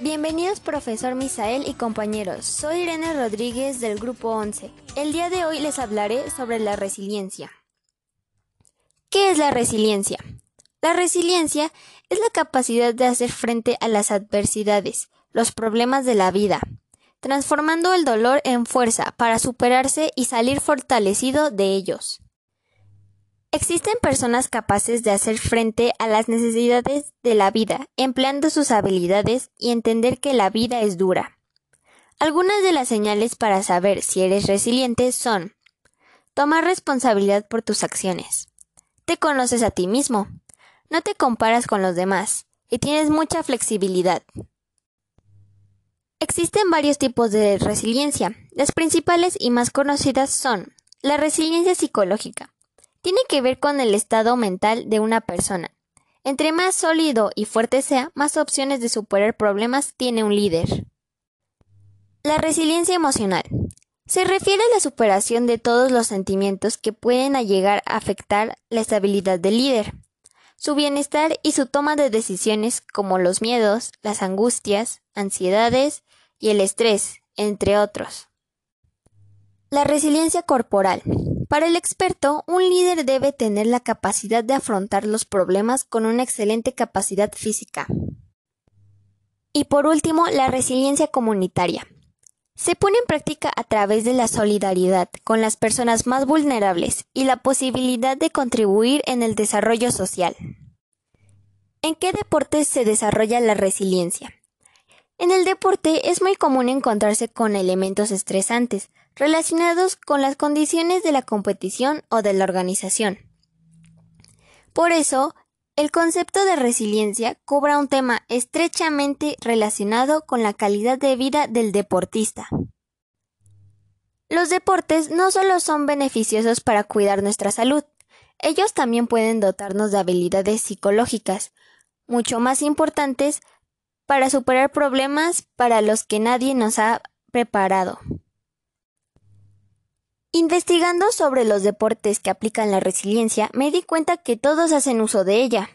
Bienvenidos profesor Misael y compañeros, soy Irene Rodríguez del Grupo 11. El día de hoy les hablaré sobre la resiliencia. ¿Qué es la resiliencia? La resiliencia es la capacidad de hacer frente a las adversidades, los problemas de la vida, transformando el dolor en fuerza para superarse y salir fortalecido de ellos. Existen personas capaces de hacer frente a las necesidades de la vida, empleando sus habilidades y entender que la vida es dura. Algunas de las señales para saber si eres resiliente son tomar responsabilidad por tus acciones. Te conoces a ti mismo, no te comparas con los demás y tienes mucha flexibilidad. Existen varios tipos de resiliencia. Las principales y más conocidas son la resiliencia psicológica, tiene que ver con el estado mental de una persona. Entre más sólido y fuerte sea, más opciones de superar problemas tiene un líder. La resiliencia emocional. Se refiere a la superación de todos los sentimientos que pueden llegar a afectar la estabilidad del líder, su bienestar y su toma de decisiones como los miedos, las angustias, ansiedades y el estrés, entre otros. La resiliencia corporal. Para el experto, un líder debe tener la capacidad de afrontar los problemas con una excelente capacidad física. Y por último, la resiliencia comunitaria. Se pone en práctica a través de la solidaridad con las personas más vulnerables y la posibilidad de contribuir en el desarrollo social. ¿En qué deportes se desarrolla la resiliencia? En el deporte es muy común encontrarse con elementos estresantes, relacionados con las condiciones de la competición o de la organización. Por eso, el concepto de resiliencia cobra un tema estrechamente relacionado con la calidad de vida del deportista. Los deportes no solo son beneficiosos para cuidar nuestra salud, ellos también pueden dotarnos de habilidades psicológicas, mucho más importantes para superar problemas para los que nadie nos ha preparado. Investigando sobre los deportes que aplican la resiliencia, me di cuenta que todos hacen uso de ella.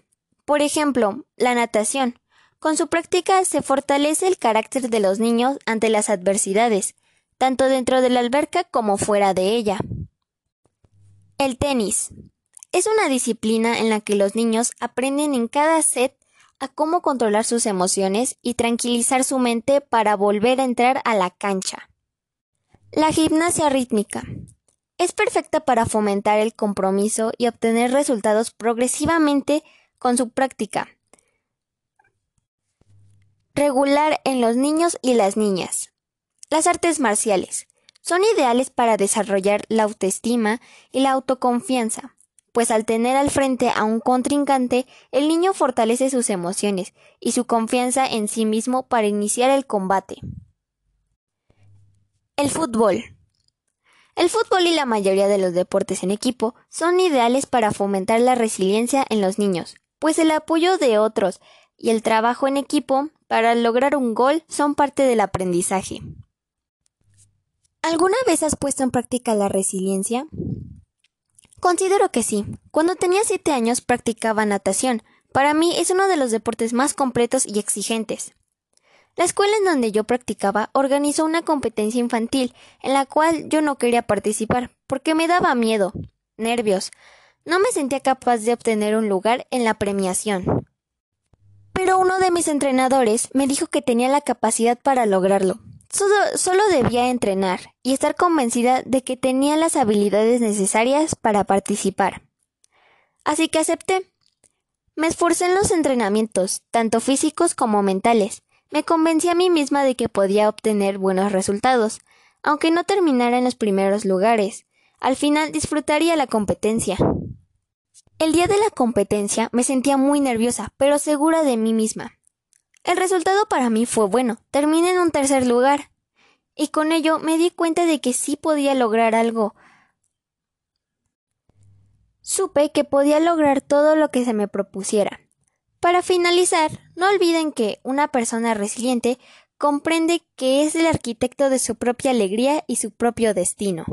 Por ejemplo, la natación. Con su práctica se fortalece el carácter de los niños ante las adversidades, tanto dentro de la alberca como fuera de ella. El tenis. Es una disciplina en la que los niños aprenden en cada set a cómo controlar sus emociones y tranquilizar su mente para volver a entrar a la cancha. La gimnasia rítmica. Es perfecta para fomentar el compromiso y obtener resultados progresivamente con su práctica. Regular en los niños y las niñas. Las artes marciales son ideales para desarrollar la autoestima y la autoconfianza, pues al tener al frente a un contrincante, el niño fortalece sus emociones y su confianza en sí mismo para iniciar el combate. El fútbol. El fútbol y la mayoría de los deportes en equipo son ideales para fomentar la resiliencia en los niños, pues el apoyo de otros y el trabajo en equipo para lograr un gol son parte del aprendizaje. ¿Alguna vez has puesto en práctica la resiliencia? Considero que sí. Cuando tenía siete años practicaba natación. Para mí es uno de los deportes más completos y exigentes. La escuela en donde yo practicaba organizó una competencia infantil en la cual yo no quería participar porque me daba miedo, nervios. No me sentía capaz de obtener un lugar en la premiación. Pero uno de mis entrenadores me dijo que tenía la capacidad para lograrlo. Solo, solo, debía entrenar y estar convencida de que tenía las habilidades necesarias para participar. Así que acepté. Me esforcé en los entrenamientos, tanto físicos como mentales, me convencí a mí misma de que podía obtener buenos resultados, aunque no terminara en los primeros lugares. Al final disfrutaría la competencia. El día de la competencia me sentía muy nerviosa, pero segura de mí misma. El resultado para mí fue bueno, terminé en un tercer lugar. Y con ello me di cuenta de que sí podía lograr algo. Supe que podía lograr todo lo que se me propusiera. Para finalizar, no olviden que una persona resiliente comprende que es el arquitecto de su propia alegría y su propio destino.